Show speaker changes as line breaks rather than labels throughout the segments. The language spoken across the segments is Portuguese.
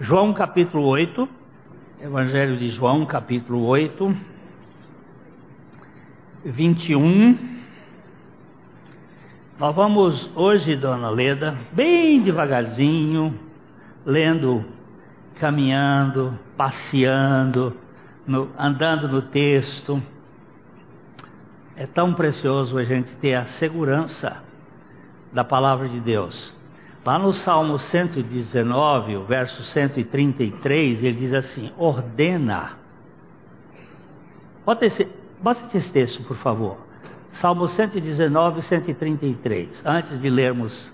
João capítulo 8, Evangelho de João capítulo 8, 21. Nós vamos hoje, dona Leda, bem devagarzinho, lendo, caminhando, passeando, no, andando no texto. É tão precioso a gente ter a segurança da palavra de Deus. Lá no Salmo 119, o verso 133, ele diz assim: ordena. Bota esse, bota esse texto, por favor. Salmo 119, 133. Antes de lermos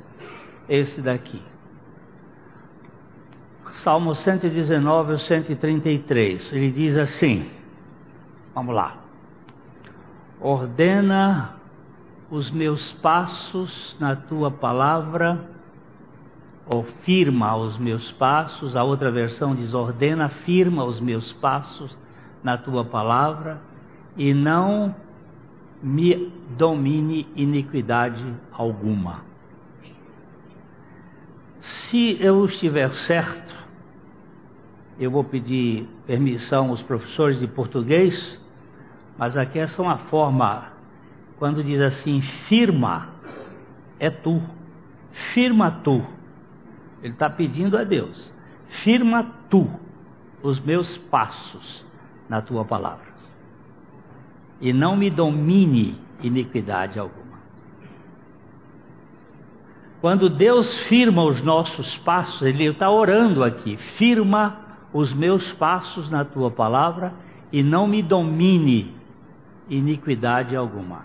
esse daqui. Salmo 119, 133. Ele diz assim: Vamos lá. Ordena os meus passos na tua palavra ou firma os meus passos, a outra versão diz ordena, firma os meus passos na tua palavra e não me domine iniquidade alguma. Se eu estiver certo, eu vou pedir permissão aos professores de português, mas aqui é uma forma, quando diz assim, firma, é tu, firma tu ele está pedindo a Deus: firma tu os meus passos na tua palavra, e não me domine iniquidade alguma. Quando Deus firma os nossos passos, Ele está orando aqui: firma os meus passos na tua palavra e não me domine iniquidade alguma.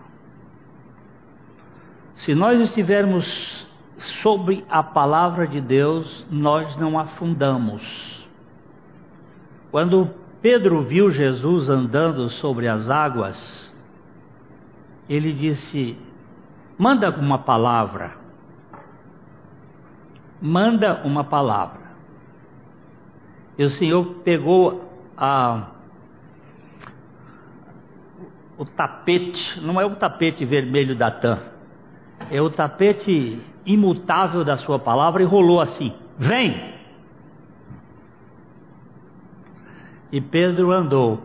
Se nós estivermos sobre a palavra de Deus nós não afundamos. Quando Pedro viu Jesus andando sobre as águas, ele disse: Manda uma palavra. Manda uma palavra. E o Senhor pegou a, o tapete, não é o tapete vermelho da TAM, é o tapete imutável da sua palavra e rolou assim: Vem! E Pedro andou.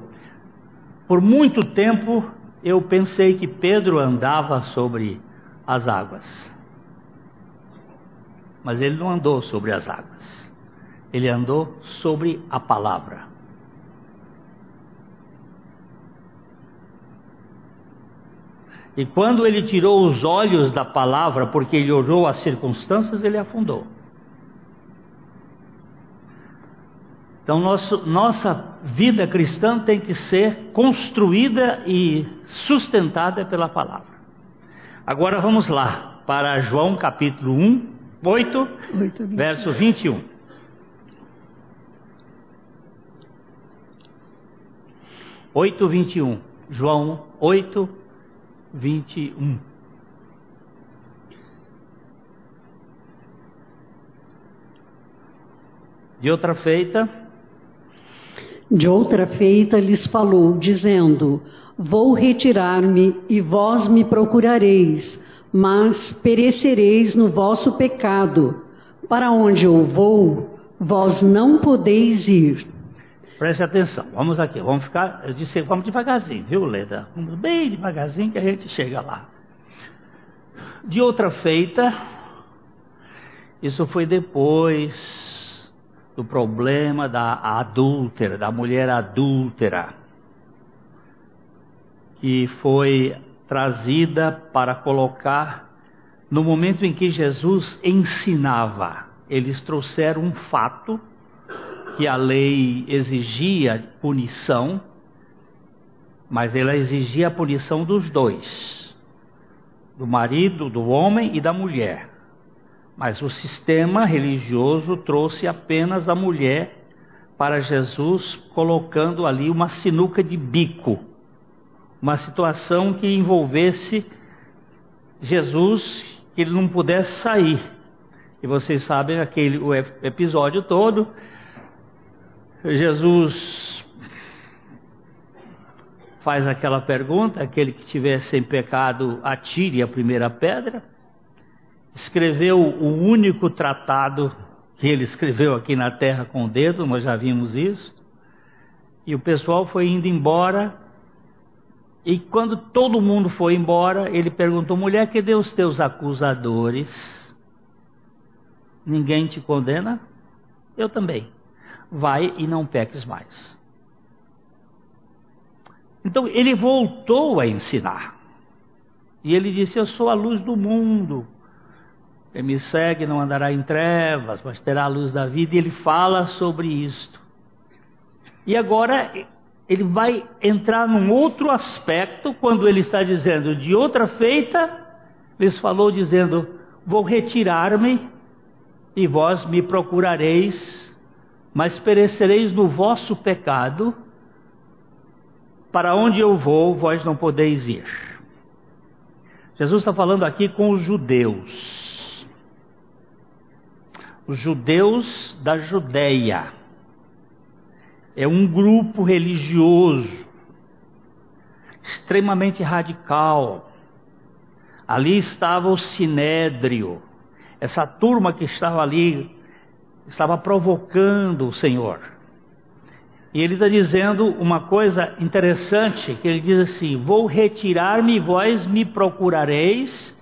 Por muito tempo eu pensei que Pedro andava sobre as águas. Mas ele não andou sobre as águas. Ele andou sobre a palavra. E quando ele tirou os olhos da palavra, porque ele olhou as circunstâncias, ele afundou. Então, nosso, nossa vida cristã tem que ser construída e sustentada pela palavra. Agora vamos lá, para João capítulo 1, 8, 8 verso 21. Oito vinte e um. João oito 21. De outra feita.
De outra feita lhes falou, dizendo: Vou retirar-me e vós me procurareis, mas perecereis no vosso pecado. Para onde eu vou, vós não podeis ir.
Preste atenção, vamos aqui, vamos ficar, eu disse, vamos devagarzinho, viu, Leda? Vamos bem devagarzinho que a gente chega lá. De outra feita, isso foi depois do problema da adúltera, da mulher adúltera, que foi trazida para colocar no momento em que Jesus ensinava. Eles trouxeram um fato que a lei exigia punição, mas ela exigia a punição dos dois, do marido, do homem e da mulher. Mas o sistema religioso trouxe apenas a mulher para Jesus, colocando ali uma sinuca de bico, uma situação que envolvesse Jesus, que ele não pudesse sair. E vocês sabem aquele o episódio todo, Jesus faz aquela pergunta: aquele que tiver sem pecado, atire a primeira pedra. Escreveu o único tratado que ele escreveu aqui na terra com o dedo, nós já vimos isso. E o pessoal foi indo embora. E quando todo mundo foi embora, ele perguntou: mulher, que deu os teus acusadores? Ninguém te condena? Eu também. Vai e não peques mais. Então ele voltou a ensinar. E ele disse: Eu sou a luz do mundo. Quem me segue não andará em trevas, mas terá a luz da vida. E ele fala sobre isto. E agora ele vai entrar num outro aspecto, quando ele está dizendo de outra feita, lhes falou dizendo: Vou retirar-me e vós me procurareis, mas perecereis no vosso pecado. Para onde eu vou, vós não podeis ir. Jesus está falando aqui com os judeus. Os judeus da Judéia. É um grupo religioso extremamente radical. Ali estava o sinédrio, essa turma que estava ali estava provocando o Senhor. E ele está dizendo uma coisa interessante, que ele diz assim: Vou retirar-me, vós me procurareis,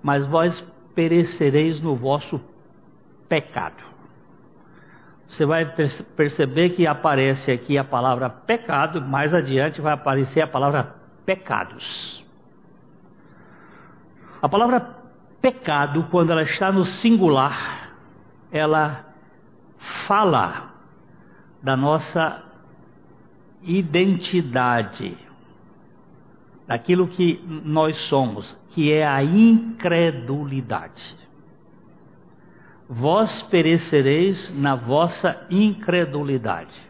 mas vós perecereis no vosso pecado. Você vai perceber que aparece aqui a palavra pecado, mais adiante vai aparecer a palavra pecados. A palavra pecado, quando ela está no singular, ela fala da nossa identidade, daquilo que nós somos, que é a incredulidade. Vós perecereis na vossa incredulidade.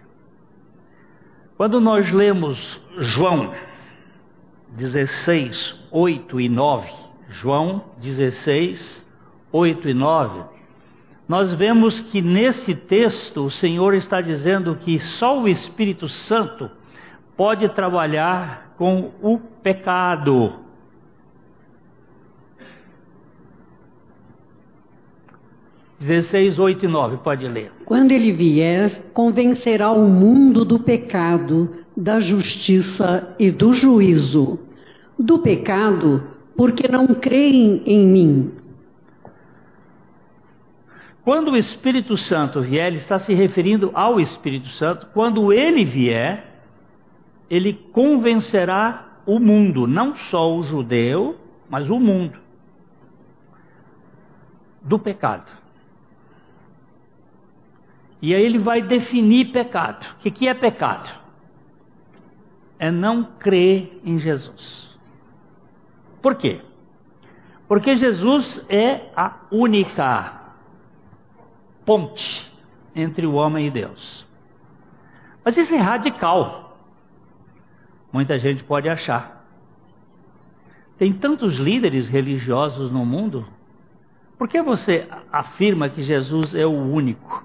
Quando nós lemos João 16, 8 e 9, João 16, 8 e 9, nós vemos que nesse texto o Senhor está dizendo que só o Espírito Santo pode trabalhar com o pecado. Dezesseis, oito e nove, pode ler.
Quando ele vier, convencerá o mundo do pecado, da justiça e do juízo. Do pecado, porque não creem em mim.
Quando o Espírito Santo vier, ele está se referindo ao Espírito Santo. Quando ele vier, ele convencerá o mundo, não só o judeu, mas o mundo, do pecado. E aí ele vai definir pecado. O que é pecado? É não crer em Jesus. Por quê? Porque Jesus é a única ponte entre o homem e Deus. Mas isso é radical. Muita gente pode achar. Tem tantos líderes religiosos no mundo. Por que você afirma que Jesus é o único?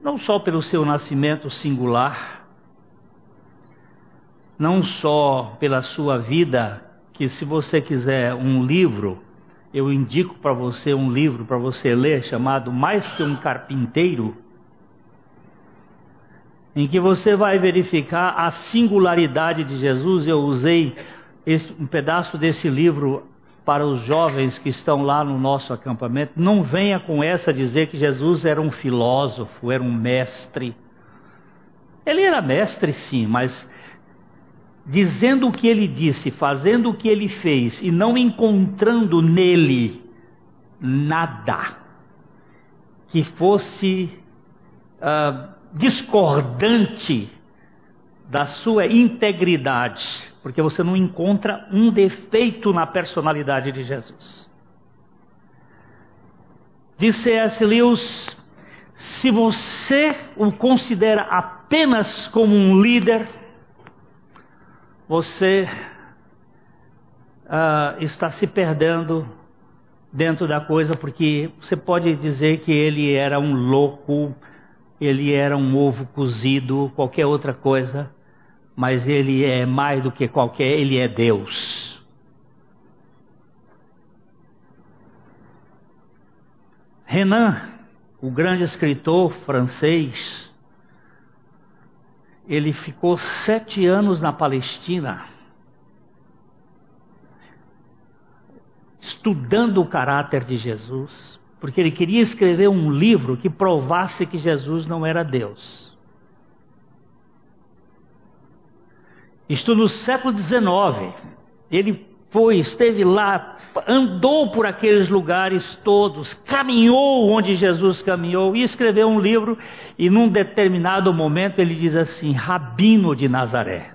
Não só pelo seu nascimento singular, não só pela sua vida, que se você quiser um livro, eu indico para você um livro para você ler chamado Mais que um Carpinteiro, em que você vai verificar a singularidade de Jesus. Eu usei esse, um pedaço desse livro para os jovens que estão lá no nosso acampamento. Não venha com essa dizer que Jesus era um filósofo, era um mestre. Ele era mestre, sim, mas dizendo o que ele disse, fazendo o que ele fez e não encontrando nele nada que fosse uh, discordante da sua integridade, porque você não encontra um defeito na personalidade de Jesus. Disse C.S. Lewis: se você o considera apenas como um líder, você uh, está se perdendo dentro da coisa, porque você pode dizer que ele era um louco, ele era um ovo cozido, qualquer outra coisa, mas ele é mais do que qualquer, ele é Deus. Renan, o grande escritor francês, ele ficou sete anos na Palestina, estudando o caráter de Jesus, porque ele queria escrever um livro que provasse que Jesus não era Deus. Isto no século XIX. Ele foi, esteve lá, andou por aqueles lugares todos, caminhou onde Jesus caminhou e escreveu um livro. E num determinado momento ele diz assim: Rabino de Nazaré,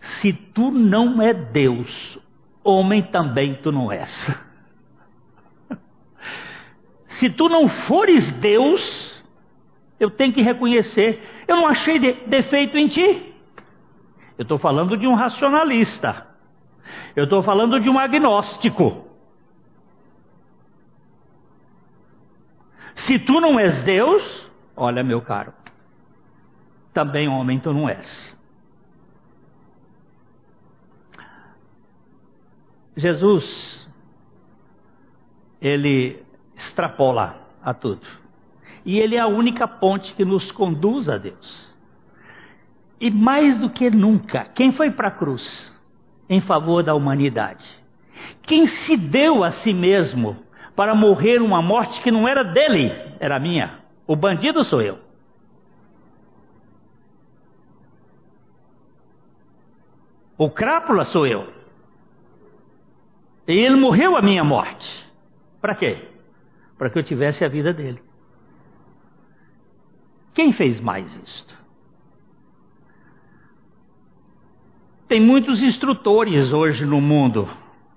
se tu não é Deus, homem também tu não és. Se tu não fores Deus, eu tenho que reconhecer, eu não achei de, defeito em ti. Eu estou falando de um racionalista. Eu estou falando de um agnóstico. Se tu não és Deus, olha, meu caro, também homem tu não és. Jesus, ele extrapola a tudo. E ele é a única ponte que nos conduz a Deus. E mais do que nunca, quem foi para a cruz em favor da humanidade? Quem se deu a si mesmo para morrer uma morte que não era dele, era minha? O bandido sou eu. O crápula sou eu. E ele morreu a minha morte. Para quê? para que eu tivesse a vida dele. Quem fez mais isto? Tem muitos instrutores hoje no mundo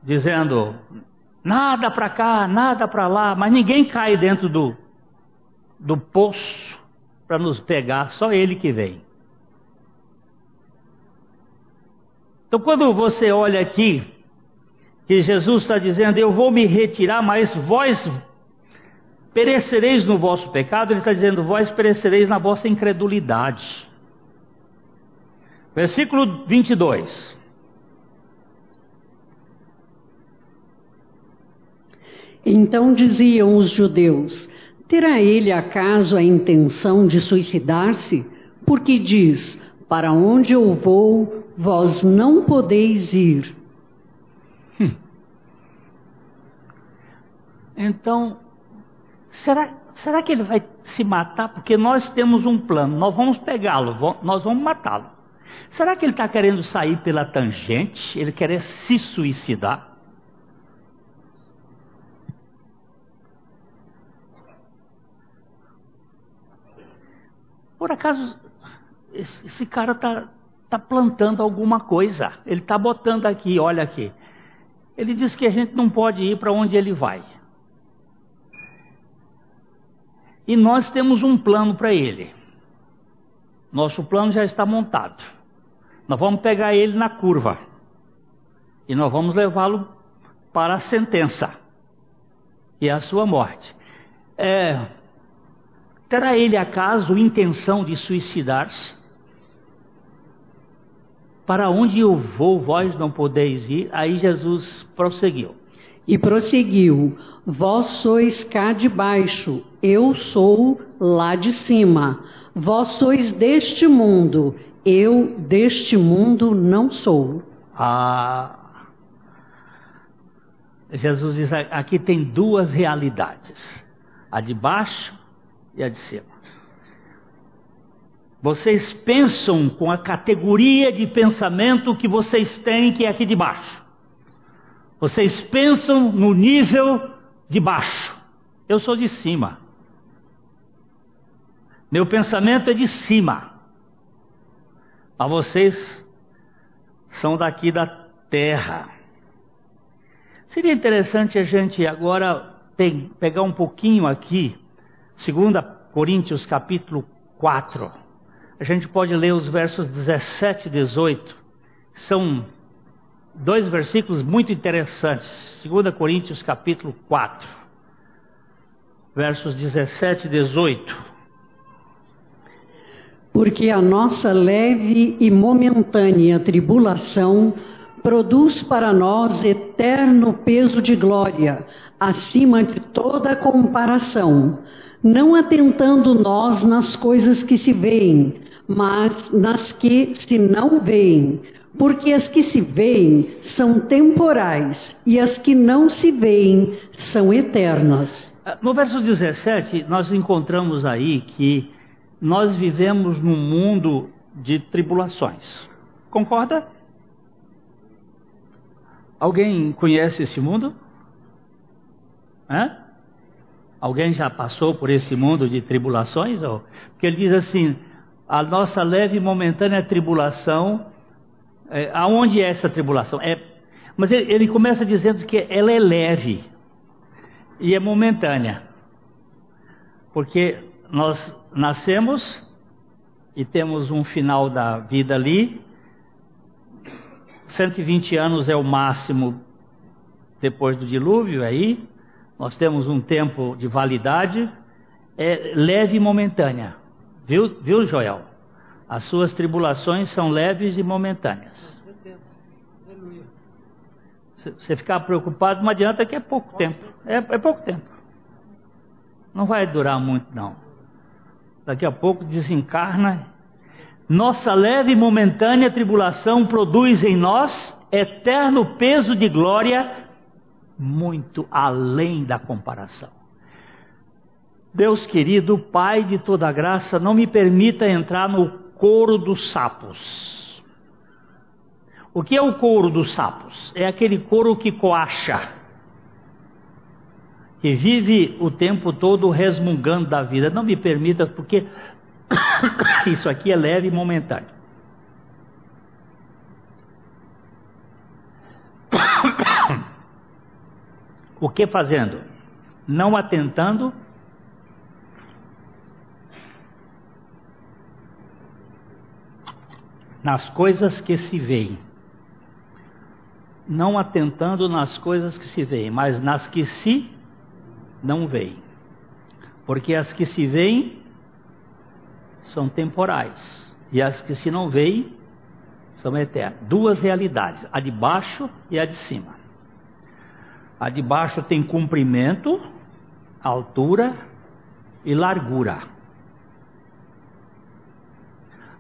dizendo nada para cá, nada para lá, mas ninguém cai dentro do, do poço para nos pegar, só ele que vem. Então, quando você olha aqui, que Jesus está dizendo: Eu vou me retirar, mas vós Perecereis no vosso pecado, ele está dizendo, vós perecereis na vossa incredulidade. Versículo 22.
Então diziam os judeus: Terá ele acaso a intenção de suicidar-se? Porque diz: Para onde eu vou, vós não podeis ir. Hum.
Então, Será, será que ele vai se matar? Porque nós temos um plano, nós vamos pegá-lo, nós vamos matá-lo. Será que ele está querendo sair pela tangente? Ele quer se suicidar? Por acaso, esse, cara está tá plantando alguma coisa. Ele está botando aqui, olha aqui. Ele diz que a gente não pode ir para onde ele vai. E nós temos um plano para ele. Nosso plano já está montado. Nós vamos pegar ele na curva. E nós vamos levá-lo para a sentença e a sua morte. É, terá ele acaso intenção de suicidar-se? Para onde eu vou, vós não podeis ir? Aí Jesus prosseguiu.
E prosseguiu: Vós sois cá de baixo, eu sou lá de cima. Vós sois deste mundo, eu deste mundo não sou.
Ah, Jesus diz: aqui tem duas realidades, a de baixo e a de cima. Vocês pensam com a categoria de pensamento que vocês têm, que é aqui de baixo. Vocês pensam no nível de baixo. Eu sou de cima. Meu pensamento é de cima. Mas vocês são daqui da terra. Seria interessante a gente agora pegar um pouquinho aqui, 2 Coríntios capítulo 4. A gente pode ler os versos 17 e 18. São dois versículos muito interessantes. 2 Coríntios capítulo 4, versos 17 e 18.
Porque a nossa leve e momentânea tribulação produz para nós eterno peso de glória, acima de toda comparação, não atentando nós nas coisas que se veem, mas nas que se não veem, porque as que se veem são temporais e as que não se veem são eternas.
No verso 17, nós encontramos aí que nós vivemos num mundo de tribulações. Concorda? Alguém conhece esse mundo? Hã? Alguém já passou por esse mundo de tribulações? Porque ele diz assim: a nossa leve e momentânea tribulação, é, aonde é essa tribulação? É, mas ele, ele começa dizendo que ela é leve e é momentânea, porque nós nascemos e temos um final da vida ali, 120 anos é o máximo depois do dilúvio aí. Nós temos um tempo de validade, é leve e momentânea. Viu, viu Joel? As suas tribulações são leves e momentâneas. Você ficar preocupado não adianta que é pouco tempo. É, é pouco tempo. Não vai durar muito não. Daqui a pouco desencarna nossa leve e momentânea tribulação produz em nós eterno peso de glória, muito além da comparação. Deus querido, Pai de toda graça, não me permita entrar no couro dos sapos. O que é o couro dos sapos? É aquele couro que coacha, que vive o tempo todo resmungando da vida. Não me permita, porque Isso aqui é leve e momentâneo. O que fazendo? Não atentando nas coisas que se veem. Não atentando nas coisas que se veem, mas nas que se não veem. Porque as que se veem são temporais e as que se não veem são eternas. Duas realidades, a de baixo e a de cima. A de baixo tem comprimento, altura e largura.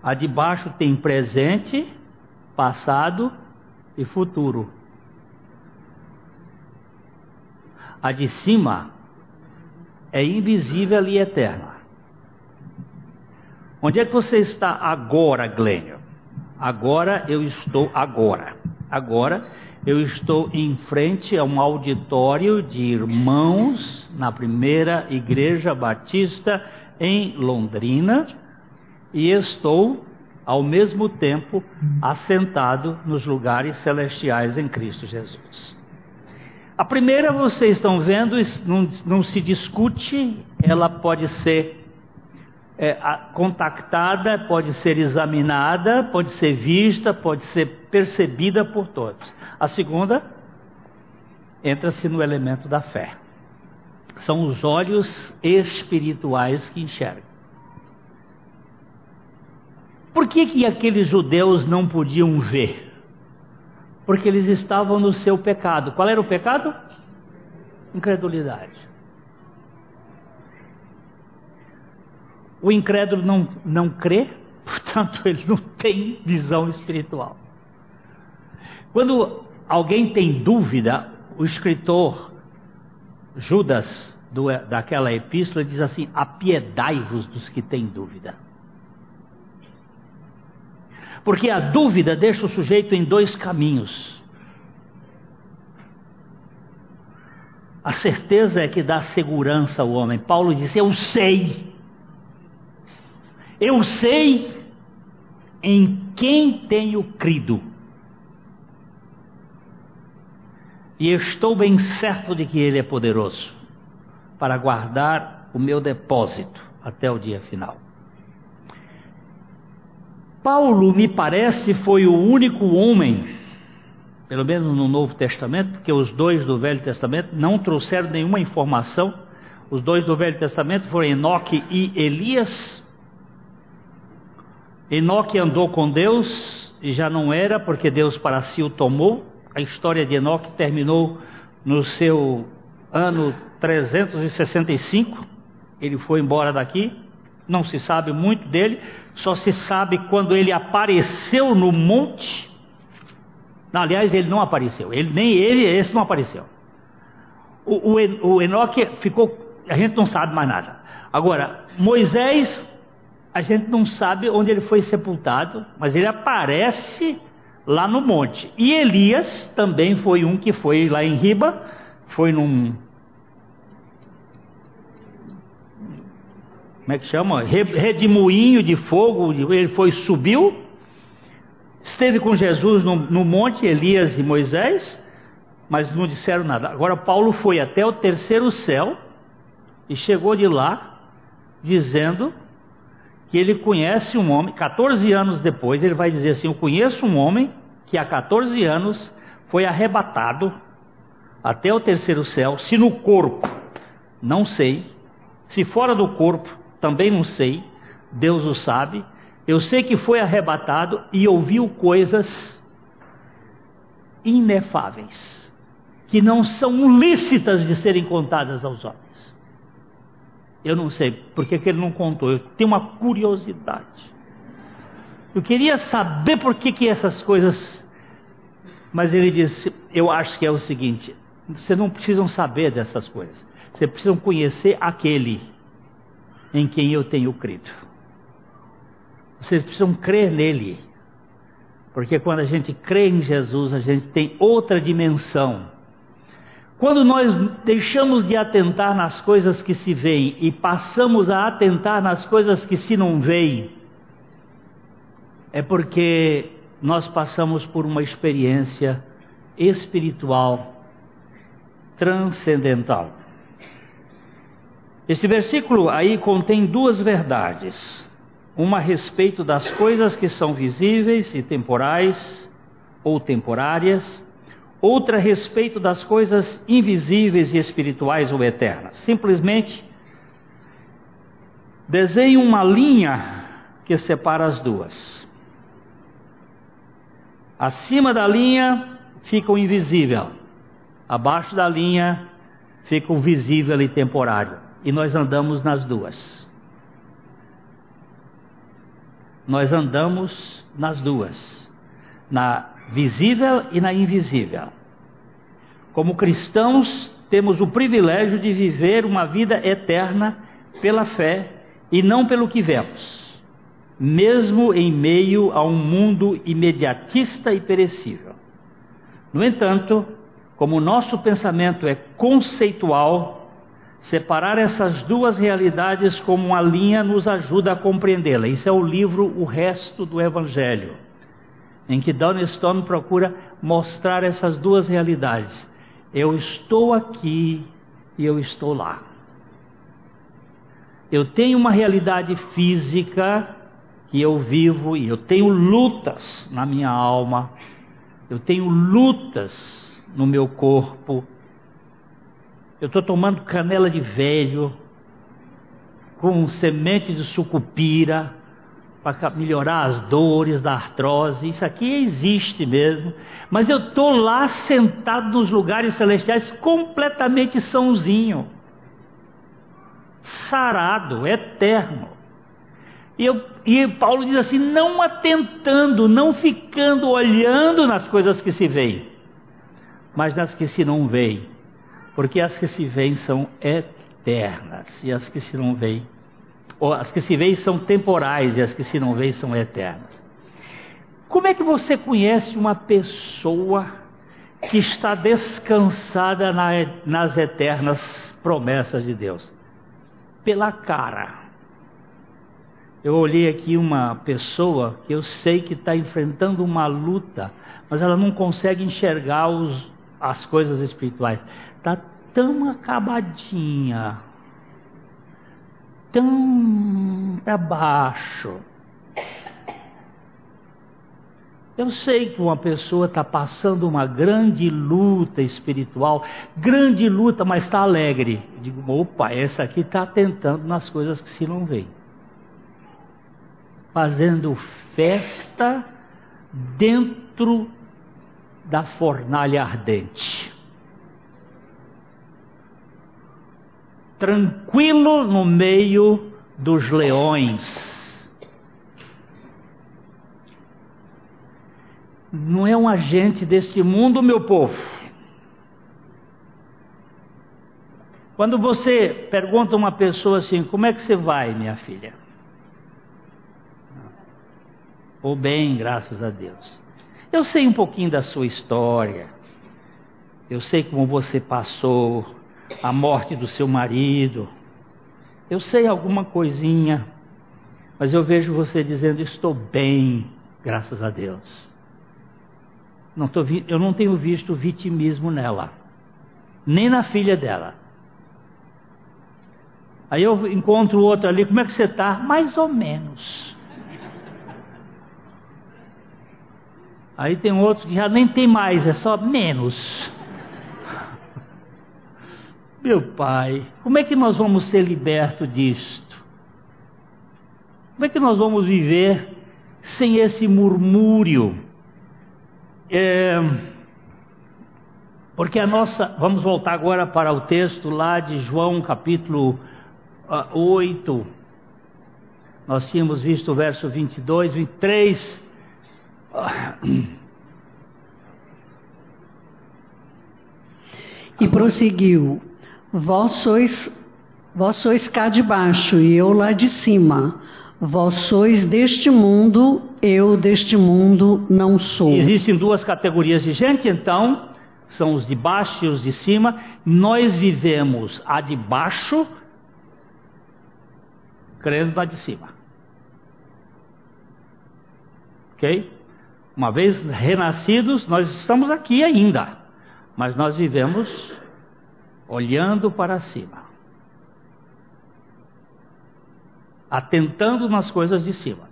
A de baixo tem presente, passado e futuro. A de cima é invisível e eterna. Onde é que você está agora, Glênio? Agora eu estou agora. Agora eu estou em frente a um auditório de irmãos na primeira igreja batista em Londrina e estou ao mesmo tempo assentado nos lugares celestiais em Cristo Jesus. A primeira vocês estão vendo, não, não se discute, ela pode ser é, contactada, pode ser examinada, pode ser vista, pode ser percebida por todos. A segunda, entra-se no elemento da fé. São os olhos espirituais que enxergam. Por que, que aqueles judeus não podiam ver? Porque eles estavam no seu pecado. Qual era o pecado? Incredulidade. O incrédulo não, não crê, portanto, ele não tem visão espiritual. Quando alguém tem dúvida, o escritor Judas, do, daquela epístola, diz assim: apiedai-vos dos que têm dúvida. Porque a dúvida deixa o sujeito em dois caminhos. A certeza é que dá segurança ao homem. Paulo diz: Eu sei. Eu sei em quem tenho crido. E estou bem certo de que Ele é poderoso para guardar o meu depósito até o dia final. Paulo, me parece, foi o único homem, pelo menos no Novo Testamento, porque os dois do Velho Testamento não trouxeram nenhuma informação. Os dois do Velho Testamento foram Enoque e Elias Enoque andou com Deus e já não era, porque Deus para si o tomou. A história de Enoque terminou no seu ano 365. Ele foi embora daqui. Não se sabe muito dele, só se sabe quando ele apareceu no monte. Aliás, ele não apareceu. Ele, nem ele, esse não apareceu. O, o, o Enoque ficou. A gente não sabe mais nada. Agora, Moisés a gente não sabe onde ele foi sepultado, mas ele aparece lá no monte. E Elias também foi um que foi lá em Riba, foi num. Como é que chama? Redemoinho de fogo, ele foi, subiu, esteve com Jesus no, no monte, Elias e Moisés, mas não disseram nada. Agora Paulo foi até o terceiro céu e chegou de lá dizendo que ele conhece um homem, 14 anos depois, ele vai dizer assim: Eu conheço um homem que há 14 anos foi arrebatado até o terceiro céu, se no corpo, não sei, se fora do corpo, também não sei, Deus o sabe. Eu sei que foi arrebatado e ouviu coisas inefáveis, que não são lícitas de serem contadas aos homens. Eu não sei porque que ele não contou. Eu tenho uma curiosidade. Eu queria saber por que, que essas coisas. Mas ele disse: Eu acho que é o seguinte: vocês não precisam saber dessas coisas. Vocês precisam conhecer aquele em quem eu tenho crido. Vocês precisam crer nele. Porque quando a gente crê em Jesus, a gente tem outra dimensão quando nós deixamos de atentar nas coisas que se veem e passamos a atentar nas coisas que se não veem, é porque nós passamos por uma experiência espiritual transcendental. Este versículo aí contém duas verdades: uma a respeito das coisas que são visíveis e temporais ou temporárias, outra a respeito das coisas invisíveis e espirituais ou eternas. Simplesmente desenhe uma linha que separa as duas. Acima da linha fica o invisível, abaixo da linha fica o visível e temporário. E nós andamos nas duas. Nós andamos nas duas. Na visível e na invisível. Como cristãos, temos o privilégio de viver uma vida eterna pela fé e não pelo que vemos, mesmo em meio a um mundo imediatista e perecível. No entanto, como o nosso pensamento é conceitual, separar essas duas realidades como uma linha nos ajuda a compreendê-la. Isso é o livro O Resto do Evangelho em que Don Stone procura mostrar essas duas realidades. Eu estou aqui e eu estou lá. Eu tenho uma realidade física que eu vivo e eu tenho lutas na minha alma, eu tenho lutas no meu corpo. Eu estou tomando canela de velho, com semente de sucupira, para melhorar as dores da artrose. Isso aqui existe mesmo. Mas eu estou lá sentado nos lugares celestiais completamente sãozinho, sarado, eterno. E, eu, e Paulo diz assim: não atentando, não ficando olhando nas coisas que se veem, mas nas que se não veem, porque as que se veem são eternas e as que se não veem as que se veem são temporais e as que se não veem são eternas. Como é que você conhece uma pessoa que está descansada na, nas eternas promessas de Deus? Pela cara. Eu olhei aqui uma pessoa que eu sei que está enfrentando uma luta, mas ela não consegue enxergar os, as coisas espirituais. Está tão acabadinha, tão para baixo. Eu sei que uma pessoa está passando uma grande luta espiritual, grande luta, mas está alegre. Eu digo, opa, essa aqui está tentando nas coisas que se não vê. fazendo festa dentro da fornalha ardente. Tranquilo no meio dos leões. Não é um agente deste mundo, meu povo. Quando você pergunta a uma pessoa assim: Como é que você vai, minha filha? Ou bem, graças a Deus. Eu sei um pouquinho da sua história. Eu sei como você passou a morte do seu marido. Eu sei alguma coisinha. Mas eu vejo você dizendo: Estou bem, graças a Deus. Não tô, eu não tenho visto vitimismo nela, nem na filha dela. Aí eu encontro outro ali, como é que você está? Mais ou menos. Aí tem outros que já nem tem mais, é só menos. Meu pai, como é que nós vamos ser libertos disto? Como é que nós vamos viver sem esse murmúrio? É, porque a nossa. Vamos voltar agora para o texto lá de João, capítulo uh, 8. Nós tínhamos visto o verso 22, 23.
E prosseguiu: Vós sois, vós sois cá de baixo e eu lá de cima. Vós sois deste mundo, eu deste mundo não sou.
Existem duas categorias de gente, então, são os de baixo e os de cima. Nós vivemos a de baixo, crendo na de cima. Ok? Uma vez renascidos, nós estamos aqui ainda, mas nós vivemos olhando para cima, atentando nas coisas de cima.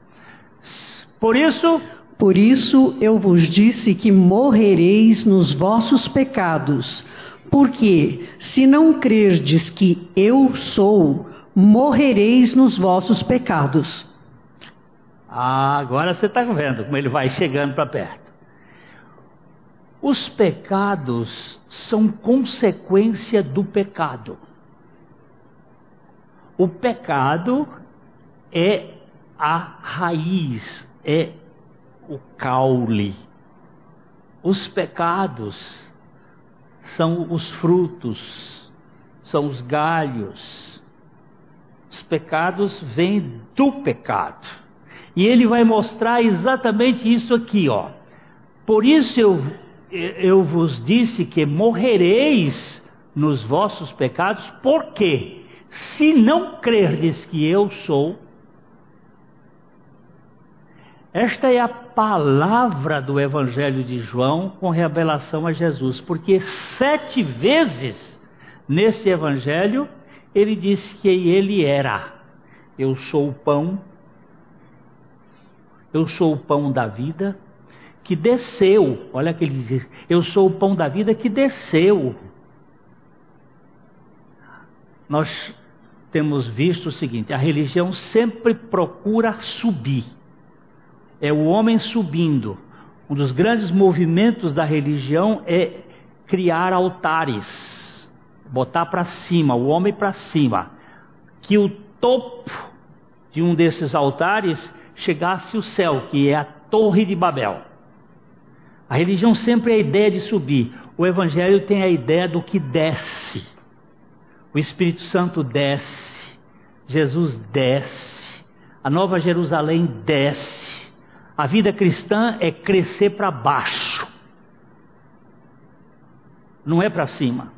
Por isso,
por isso eu vos disse que morrereis nos vossos pecados, porque se não crerdes que eu sou, morrereis nos vossos pecados.
Ah, agora você está vendo como ele vai chegando para perto. Os pecados são consequência do pecado. O pecado é a raiz, é o caule. Os pecados são os frutos, são os galhos. Os pecados vêm do pecado. E ele vai mostrar exatamente isso aqui, ó. Por isso eu, eu vos disse que morrereis nos vossos pecados, porque se não crerdes que eu sou, esta é a palavra do Evangelho de João com revelação a Jesus, porque sete vezes nesse Evangelho ele disse que ele era: Eu sou o pão eu sou o pão da vida que desceu. Olha que ele diz: Eu sou o pão da vida que desceu. Nós temos visto o seguinte: a religião sempre procura subir. É o homem subindo. Um dos grandes movimentos da religião é criar altares, botar para cima, o homem para cima. Que o topo de um desses altares chegasse o céu, que é a Torre de Babel. A religião sempre é a ideia de subir, o Evangelho tem a ideia do que desce. O Espírito Santo desce, Jesus desce, a Nova Jerusalém desce. A vida cristã é crescer para baixo, não é para cima.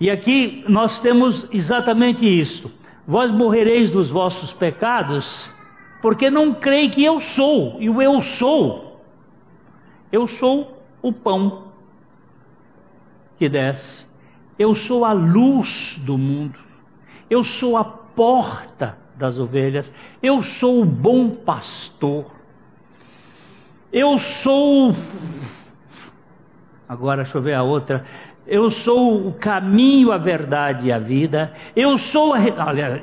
E aqui nós temos exatamente isso. Vós morrereis dos vossos pecados porque não creem que eu sou, e o eu sou, eu sou o pão que desce, eu sou a luz do mundo, eu sou a porta das ovelhas, eu sou o bom pastor, eu sou. Agora deixa eu ver a outra. Eu sou o caminho, a verdade e a vida. Eu sou a,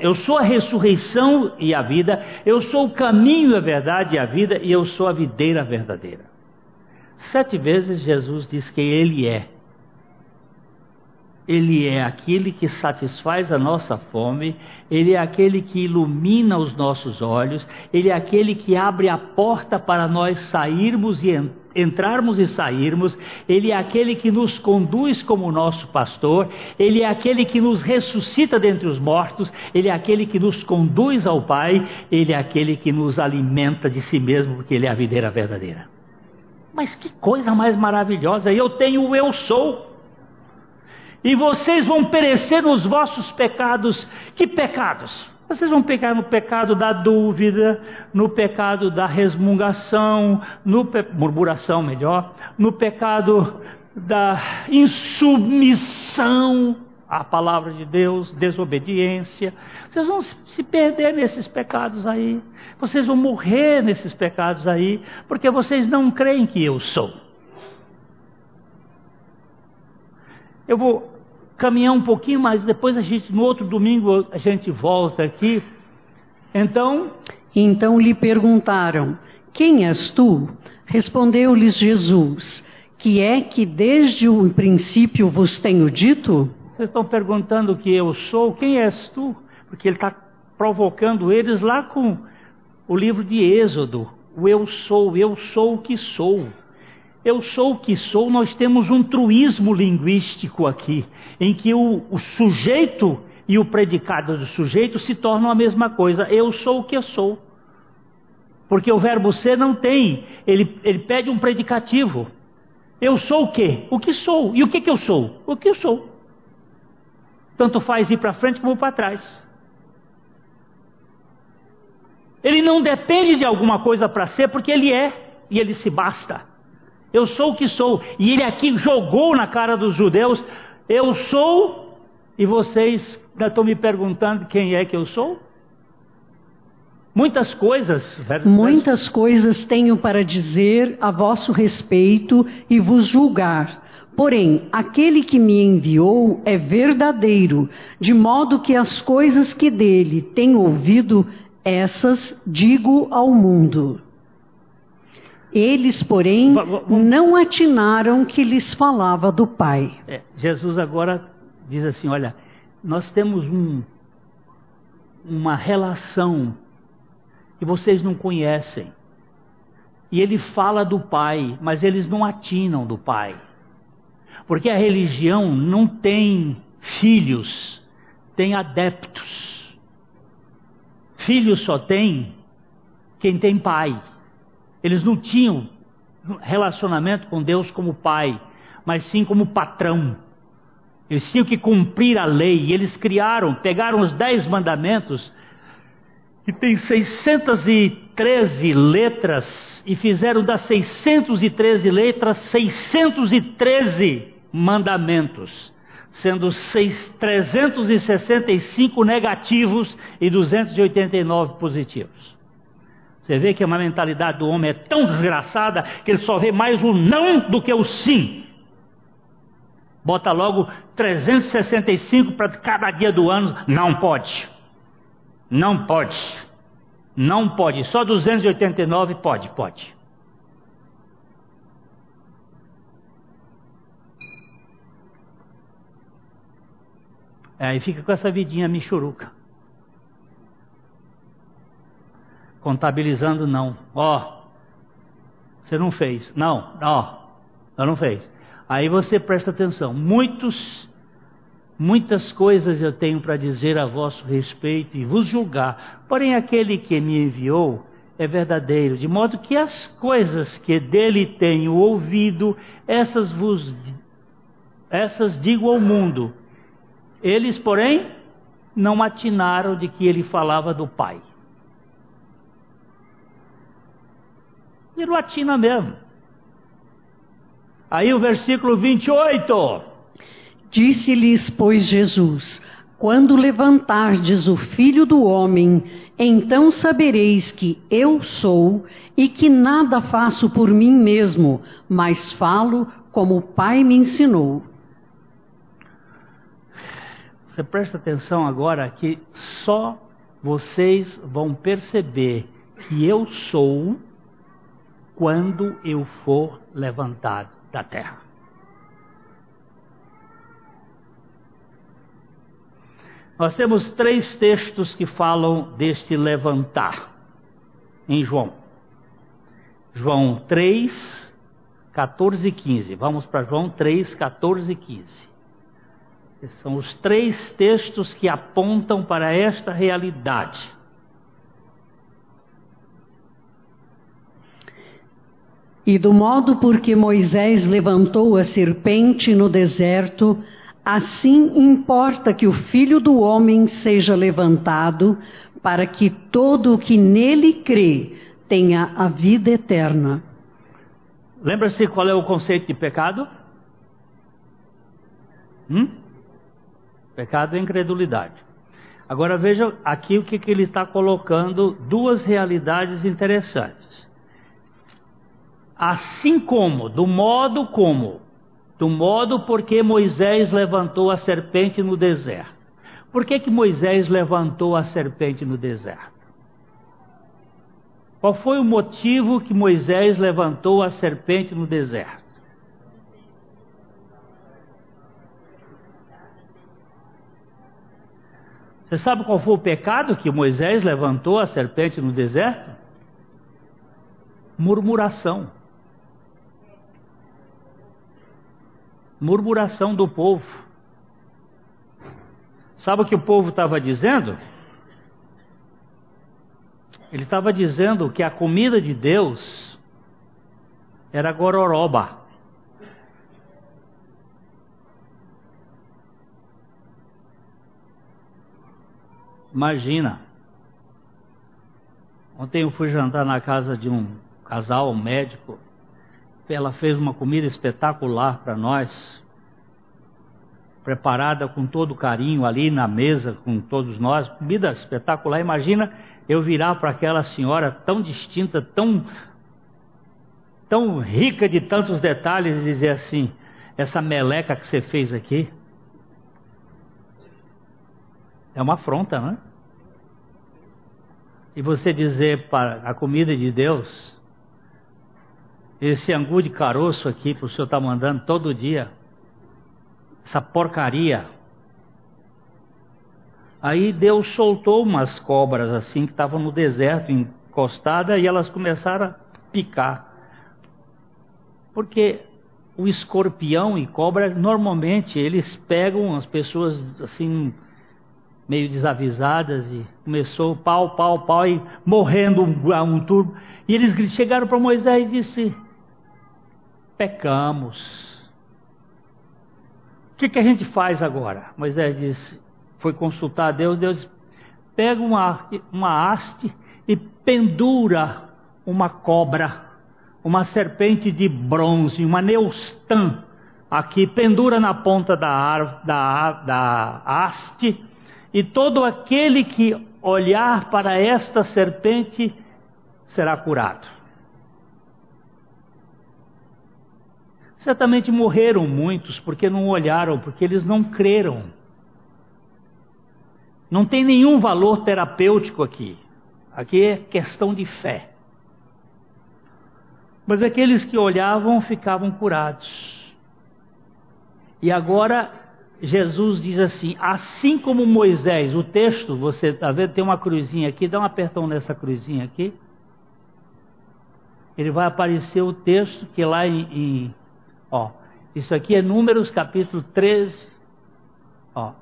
eu sou a ressurreição e a vida. Eu sou o caminho, a verdade e a vida. E eu sou a videira verdadeira. Sete vezes Jesus diz que Ele é. Ele é aquele que satisfaz a nossa fome, Ele é aquele que ilumina os nossos olhos, Ele é aquele que abre a porta para nós sairmos e entrarmos e sairmos, Ele é aquele que nos conduz como nosso pastor, Ele é aquele que nos ressuscita dentre os mortos, Ele é aquele que nos conduz ao Pai, Ele é aquele que nos alimenta de si mesmo, porque Ele é a videira verdadeira. Mas que coisa mais maravilhosa! Eu tenho o eu sou e vocês vão perecer nos vossos pecados. Que pecados? Vocês vão pecar no pecado da dúvida, no pecado da resmungação, no pe... murmuração melhor, no pecado da insubmissão à palavra de Deus, desobediência. Vocês vão se perder nesses pecados aí. Vocês vão morrer nesses pecados aí, porque vocês não creem que eu sou. Eu vou caminhar um pouquinho mais, depois a gente, no outro domingo, a gente volta aqui. Então.
Então lhe perguntaram: Quem és tu? Respondeu-lhes Jesus: Que é que desde o princípio vos tenho dito?
Vocês estão perguntando que eu sou, quem és tu? Porque ele está provocando eles lá com o livro de Êxodo. O eu sou, eu sou o que sou eu sou o que sou, nós temos um truísmo linguístico aqui, em que o, o sujeito e o predicado do sujeito se tornam a mesma coisa. Eu sou o que eu sou. Porque o verbo ser não tem, ele, ele pede um predicativo. Eu sou o quê? O que sou. E o que, que eu sou? O que eu sou. Tanto faz ir para frente como para trás. Ele não depende de alguma coisa para ser, porque ele é, e ele se basta. Eu sou o que sou. E ele aqui jogou na cara dos judeus: Eu sou, e vocês ainda estão me perguntando quem é que eu sou? Muitas coisas.
Muitas coisas tenho para dizer a vosso respeito e vos julgar. Porém, aquele que me enviou é verdadeiro, de modo que as coisas que dele tenho ouvido, essas digo ao mundo. Eles, porém, não atinaram que lhes falava do Pai.
É, Jesus agora diz assim: olha, nós temos um, uma relação que vocês não conhecem. E ele fala do Pai, mas eles não atinam do Pai. Porque a religião não tem filhos, tem adeptos. Filhos só tem quem tem pai. Eles não tinham relacionamento com Deus como pai, mas sim como patrão. Eles tinham que cumprir a lei. E eles criaram, pegaram os dez mandamentos, que tem 613 letras, e fizeram das 613 letras 613 mandamentos, sendo 6, 365 negativos e 289 positivos. Você vê que uma mentalidade do homem é tão desgraçada que ele só vê mais o não do que o sim. Bota logo 365 para cada dia do ano. Não pode. Não pode. Não pode. Só 289 pode, pode. Aí fica com essa vidinha michuruca. Contabilizando, não. Ó, você não fez. Não, ó, oh, não fez. Aí você presta atenção. Muitos, muitas coisas eu tenho para dizer a vosso respeito e vos julgar. Porém, aquele que me enviou é verdadeiro, de modo que as coisas que dele tenho ouvido, essas vos essas digo ao mundo. Eles, porém, não atinaram de que ele falava do Pai. Giroatina mesmo. Aí o versículo 28.
Disse-lhes, pois, Jesus: Quando levantardes o filho do homem, então sabereis que eu sou e que nada faço por mim mesmo, mas falo como o Pai me ensinou.
Você presta atenção agora que só vocês vão perceber que eu sou quando eu for levantado da terra. Nós temos três textos que falam deste levantar em João. João 3, 14 e 15. Vamos para João 3, 14 e 15. São os três textos que apontam para esta realidade.
E do modo por que Moisés levantou a serpente no deserto, Assim importa que o Filho do Homem seja levantado, para que todo o que nele crê tenha a vida eterna.
Lembra-se qual é o conceito de pecado? Hum? Pecado é incredulidade. Agora veja aqui o que, que ele está colocando, duas realidades interessantes. Assim como, do modo como do modo porque Moisés levantou a serpente no deserto. Por que, que Moisés levantou a serpente no deserto? Qual foi o motivo que Moisés levantou a serpente no deserto? Você sabe qual foi o pecado que Moisés levantou a serpente no deserto? Murmuração. murmuração do povo. Sabe o que o povo estava dizendo? Ele estava dizendo que a comida de Deus era gororoba. Imagina. Ontem eu fui jantar na casa de um casal, um médico, ela fez uma comida espetacular para nós, preparada com todo carinho ali na mesa com todos nós, comida espetacular. Imagina eu virar para aquela senhora tão distinta, tão tão rica de tantos detalhes e dizer assim: essa meleca que você fez aqui é uma afronta, não é? E você dizer para a comida de Deus esse angu de caroço aqui para o senhor estar tá mandando todo dia. Essa porcaria. Aí Deus soltou umas cobras assim que estavam no deserto, encostadas, e elas começaram a picar. Porque o escorpião e cobra, normalmente, eles pegam as pessoas assim, meio desavisadas, e começou pau, pau, pau, e morrendo um, um turbo. E eles chegaram para Moisés e disse: pecamos. O que, que a gente faz agora? Moisés disse, foi consultar a Deus, Deus pega uma, uma haste e pendura uma cobra, uma serpente de bronze, uma neustã, aqui, pendura na ponta da, da, da haste, e todo aquele que olhar para esta serpente será curado. Certamente morreram muitos porque não olharam, porque eles não creram. Não tem nenhum valor terapêutico aqui. Aqui é questão de fé. Mas aqueles que olhavam ficavam curados. E agora Jesus diz assim: assim como Moisés, o texto, você está vendo, tem uma cruzinha aqui, dá um apertão nessa cruzinha aqui. Ele vai aparecer o texto que lá em, em Ó, isso aqui é Números capítulo 13. Ó,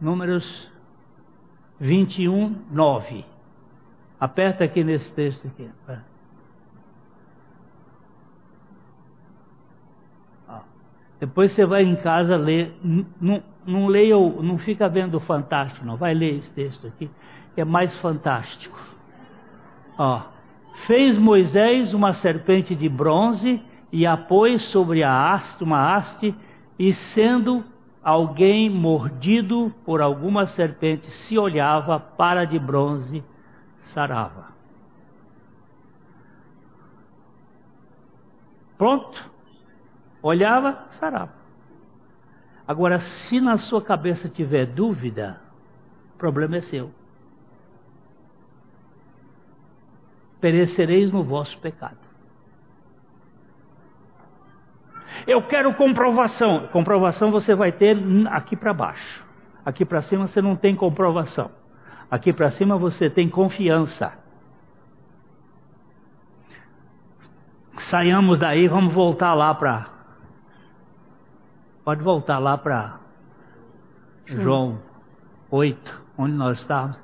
Números 21, 9. Aperta aqui nesse texto aqui. Ó. Depois você vai em casa ler. Não, não leia, não fica vendo o fantástico, não. Vai ler esse texto aqui, é mais fantástico. Ó, fez Moisés uma serpente de bronze e a pôs sobre a haste, uma haste, e sendo alguém mordido por alguma serpente, se olhava para de bronze, sarava. Pronto. Olhava, sarava. Agora, se na sua cabeça tiver dúvida, o problema é seu. Perecereis no vosso pecado. Eu quero comprovação. Comprovação você vai ter aqui para baixo. Aqui para cima você não tem comprovação. Aqui para cima você tem confiança. Saiamos daí, vamos voltar lá para. Pode voltar lá para João 8, onde nós estávamos.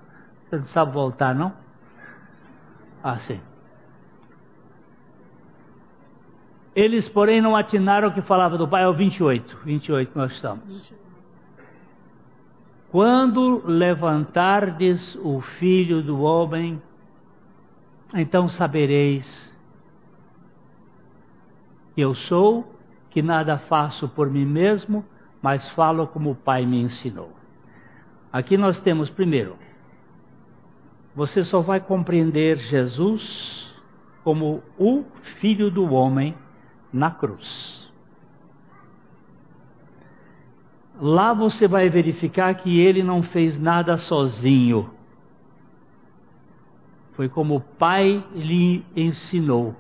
Você não sabe voltar, não? Ah, sim. Eles, porém, não atinaram o que falava do Pai, é o 28, 28 nós estamos. Quando levantardes o Filho do Homem, então sabereis que eu sou, que nada faço por mim mesmo, mas falo como o Pai me ensinou. Aqui nós temos, primeiro, você só vai compreender Jesus como o Filho do Homem na cruz. Lá você vai verificar que ele não fez nada sozinho. Foi como o Pai lhe ensinou.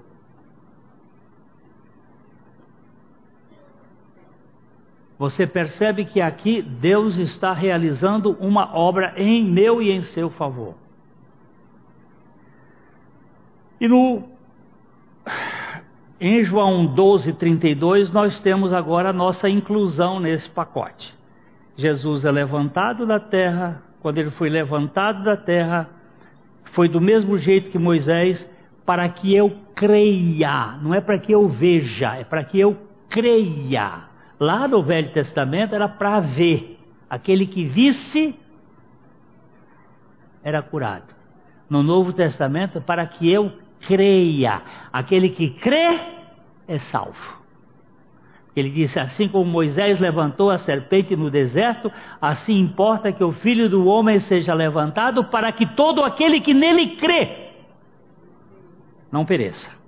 Você percebe que aqui Deus está realizando uma obra em meu e em seu favor. E no em João 12, 32, nós temos agora a nossa inclusão nesse pacote. Jesus é levantado da terra, quando ele foi levantado da terra, foi do mesmo jeito que Moisés, para que eu creia, não é para que eu veja, é para que eu creia. Lá no Velho Testamento era para ver, aquele que visse era curado. No Novo Testamento, para que eu creia. Aquele que crê é salvo. Ele disse: Assim como Moisés levantou a serpente no deserto, assim importa que o filho do homem seja levantado, para que todo aquele que nele crê não pereça.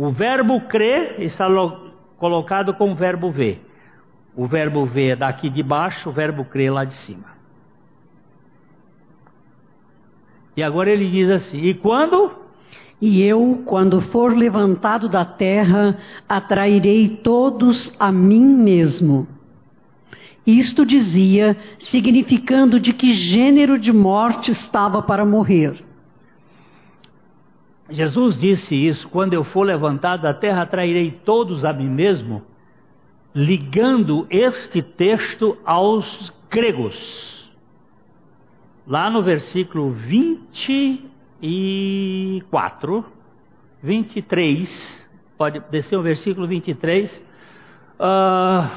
O verbo crer está colocado com o verbo ver. O verbo ver é daqui de baixo, o verbo crer lá de cima. E agora ele diz assim: E quando?
E eu, quando for levantado da terra, atrairei todos a mim mesmo. Isto dizia, significando de que gênero de morte estava para morrer.
Jesus disse isso: quando eu for levantado da terra, atrairei todos a mim mesmo, ligando este texto aos gregos lá no versículo 24, 23, pode descer o versículo 23. Uh,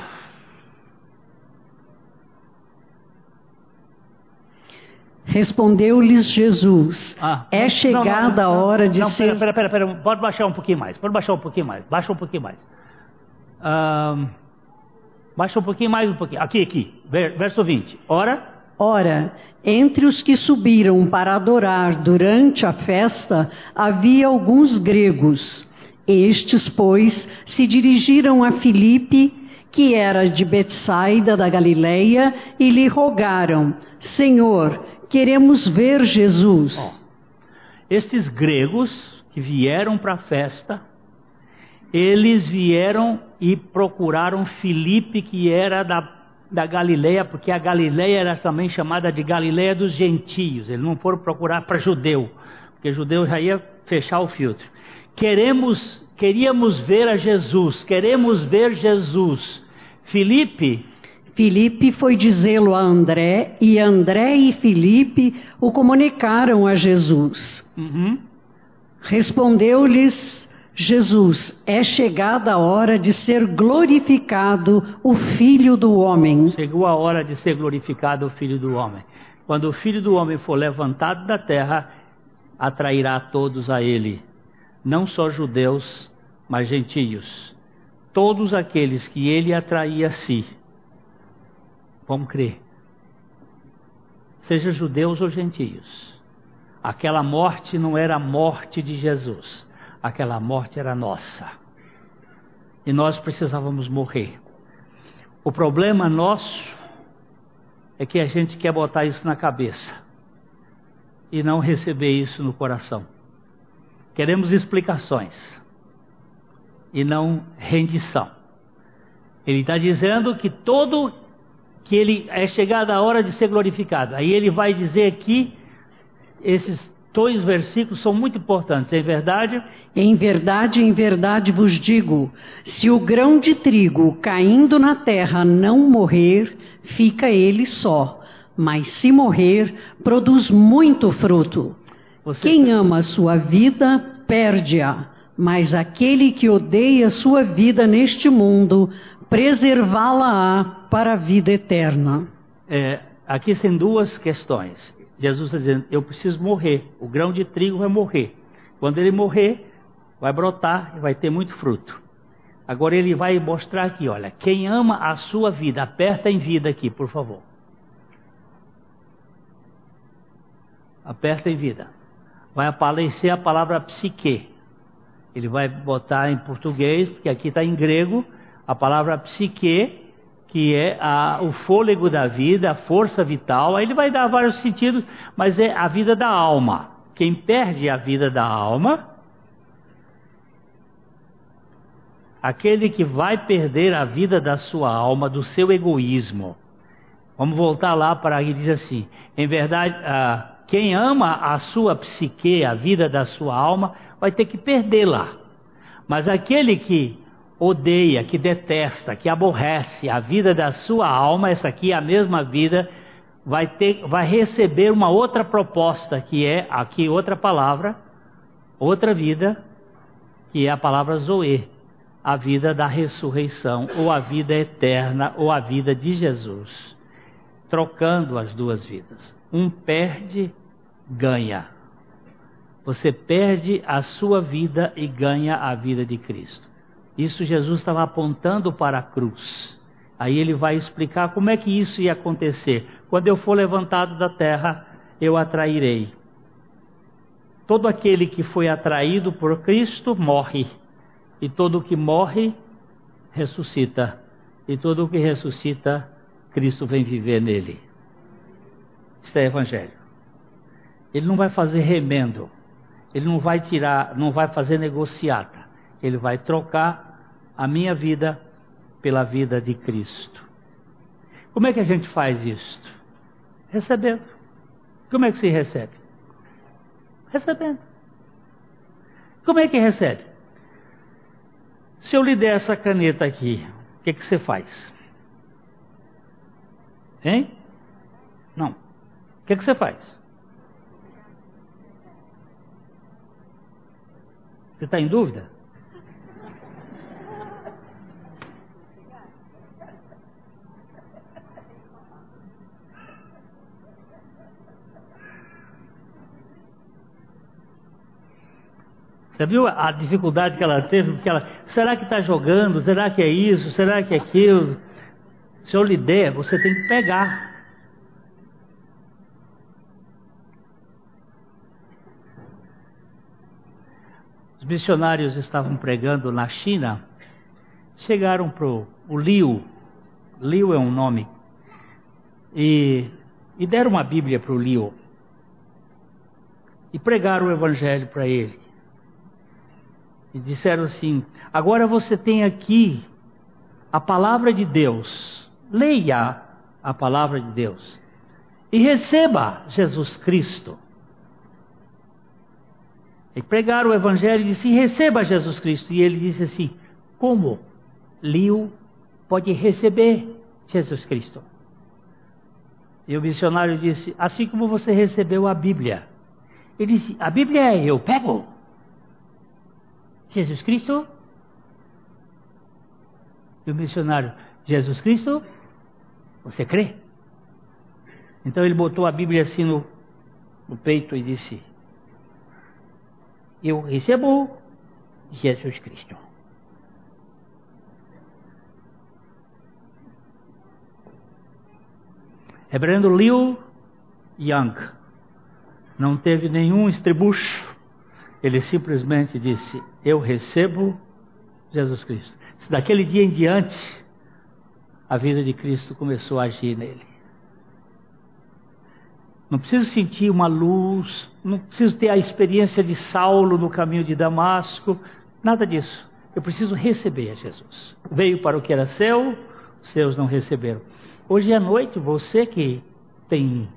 Respondeu-lhes Jesus: ah, É chegada não, não, não, a hora de
não,
ser.
Pera, pera, pera, pode baixar um pouquinho mais, pode baixar um pouquinho mais, baixa um pouquinho mais. Uh, baixa um pouquinho mais, um pouquinho. Aqui, aqui, verso 20. Ora.
Ora, entre os que subiram para adorar durante a festa, havia alguns gregos. Estes, pois, se dirigiram a Filipe, que era de Betsaida da Galileia, e lhe rogaram: Senhor, queremos ver Jesus. Oh,
estes gregos que vieram para a festa, eles vieram e procuraram Filipe, que era da da Galileia, porque a Galileia era também chamada de Galileia dos gentios. Eles não foram procurar para judeu, porque judeu já ia fechar o filtro. Queremos, queríamos ver a Jesus, queremos ver Jesus. Filipe
Filipe foi dizê-lo a André, e André e Filipe o comunicaram a Jesus. Uhum. Respondeu-lhes Jesus, é chegada a hora de ser glorificado o Filho do Homem.
Chegou a hora de ser glorificado o Filho do Homem. Quando o Filho do Homem for levantado da terra, atrairá todos a ele, não só judeus, mas gentios. Todos aqueles que ele atraía a si. Vamos crer. Seja judeus ou gentios. Aquela morte não era a morte de Jesus aquela morte era nossa. E nós precisávamos morrer. O problema nosso é que a gente quer botar isso na cabeça e não receber isso no coração. Queremos explicações e não rendição. Ele está dizendo que todo que ele é chegada a hora de ser glorificado. Aí ele vai dizer aqui esses dois versículos são muito importantes, em verdade?
Em verdade, em verdade vos digo: se o grão de trigo caindo na terra não morrer, fica ele só, mas se morrer, produz muito fruto. Você... Quem ama a sua vida, perde-a, mas aquele que odeia a sua vida neste mundo, preservá-la-á para a vida eterna.
É, aqui tem duas questões. Jesus está dizendo: Eu preciso morrer. O grão de trigo vai morrer. Quando ele morrer, vai brotar e vai ter muito fruto. Agora ele vai mostrar aqui: olha, quem ama a sua vida, aperta em vida aqui, por favor. Aperta em vida. Vai aparecer a palavra psique. Ele vai botar em português, porque aqui está em grego, a palavra psique que é a, o fôlego da vida, a força vital. Aí ele vai dar vários sentidos, mas é a vida da alma. Quem perde a vida da alma, aquele que vai perder a vida da sua alma, do seu egoísmo. Vamos voltar lá para ele diz assim: em verdade, ah, quem ama a sua psique, a vida da sua alma, vai ter que perdê-la. Mas aquele que odeia, que detesta, que aborrece a vida da sua alma, essa aqui é a mesma vida, vai, ter, vai receber uma outra proposta, que é aqui outra palavra, outra vida, que é a palavra Zoe, a vida da ressurreição, ou a vida eterna, ou a vida de Jesus, trocando as duas vidas. Um perde, ganha. Você perde a sua vida e ganha a vida de Cristo. Isso Jesus estava apontando para a cruz. Aí ele vai explicar como é que isso ia acontecer. Quando eu for levantado da terra, eu atrairei. Todo aquele que foi atraído por Cristo morre, e todo que morre ressuscita, e todo que ressuscita, Cristo vem viver nele. Isso é evangelho. Ele não vai fazer remendo, ele não vai tirar, não vai fazer negociata. Ele vai trocar a minha vida pela vida de Cristo. Como é que a gente faz isto? Recebendo. Como é que se recebe? Recebendo. Como é que recebe? Se eu lhe der essa caneta aqui, o que, que você faz? Hein? Não. O que, que você faz? Você está em dúvida? Você viu a dificuldade que ela teve? Porque ela, será que está jogando? Será que é isso? Será que é aquilo? Se eu lhe der, você tem que pegar. Os missionários estavam pregando na China, chegaram para o Liu, Liu é um nome, e, e deram uma Bíblia para o Liu, e pregaram o Evangelho para ele e disseram assim: agora você tem aqui a palavra de Deus, leia a palavra de Deus e receba Jesus Cristo. E pregaram o Evangelho e disse: receba Jesus Cristo. E ele disse assim: como Liu pode receber Jesus Cristo? E o missionário disse: assim como você recebeu a Bíblia. Ele disse: a Bíblia é eu pego. Jesus Cristo? O missionário, Jesus Cristo? Você crê? Então ele botou a Bíblia assim no, no peito e disse: Eu recebo Jesus Cristo. Reverendo Liu Yang não teve nenhum estribucho ele simplesmente disse: Eu recebo Jesus Cristo. Daquele dia em diante, a vida de Cristo começou a agir nele. Não preciso sentir uma luz, não preciso ter a experiência de Saulo no caminho de Damasco, nada disso. Eu preciso receber a Jesus. Veio para o que era seu, os seus não receberam. Hoje à noite, você que tem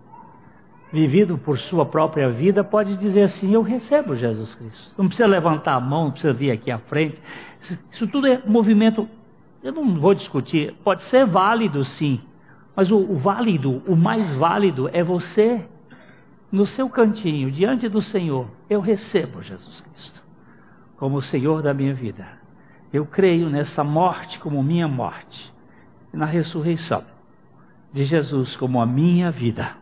vivido por sua própria vida, pode dizer assim: Eu recebo Jesus Cristo. Não precisa levantar a mão, não precisa vir aqui à frente. Isso tudo é movimento. Eu não vou discutir. Pode ser válido, sim. Mas o, o válido, o mais válido é você, no seu cantinho, diante do Senhor. Eu recebo Jesus Cristo como o Senhor da minha vida. Eu creio nessa morte como minha morte. E na ressurreição de Jesus como a minha vida.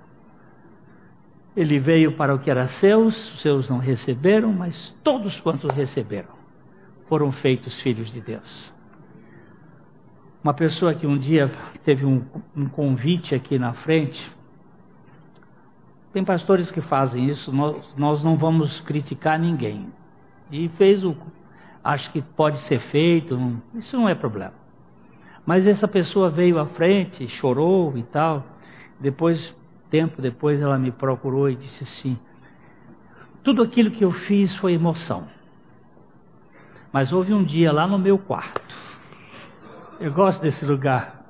Ele veio para o que era seus, os seus não receberam, mas todos quantos receberam foram feitos filhos de Deus. Uma pessoa que um dia teve um, um convite aqui na frente, tem pastores que fazem isso, nós, nós não vamos criticar ninguém. E fez o. Acho que pode ser feito, não, isso não é problema. Mas essa pessoa veio à frente, chorou e tal. Depois tempo depois ela me procurou e disse assim: Tudo aquilo que eu fiz foi emoção. Mas houve um dia lá no meu quarto. Eu gosto desse lugar.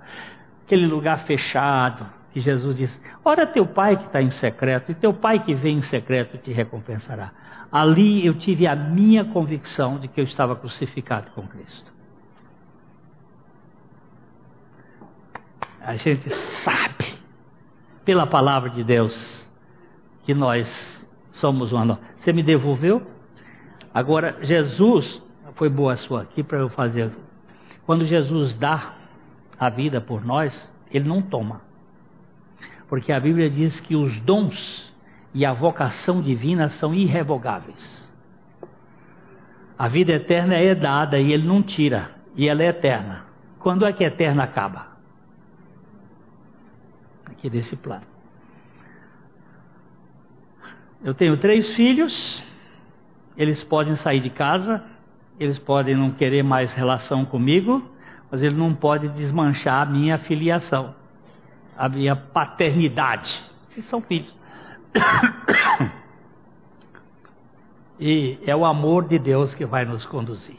Aquele lugar fechado. Que Jesus disse: Ora, teu pai que está em secreto, e teu pai que vem em secreto te recompensará. Ali eu tive a minha convicção de que eu estava crucificado com Cristo. A gente sabe pela palavra de Deus que nós somos uma. Você me devolveu? Agora, Jesus, foi boa a sua aqui para eu fazer. Quando Jesus dá a vida por nós, ele não toma. Porque a Bíblia diz que os dons e a vocação divina são irrevogáveis. A vida eterna é dada e ele não tira, e ela é eterna. Quando é que a eterna acaba? Aqui desse plano. Eu tenho três filhos, eles podem sair de casa, eles podem não querer mais relação comigo, mas ele não pode desmanchar a minha filiação, a minha paternidade. São filhos. E é o amor de Deus que vai nos conduzir.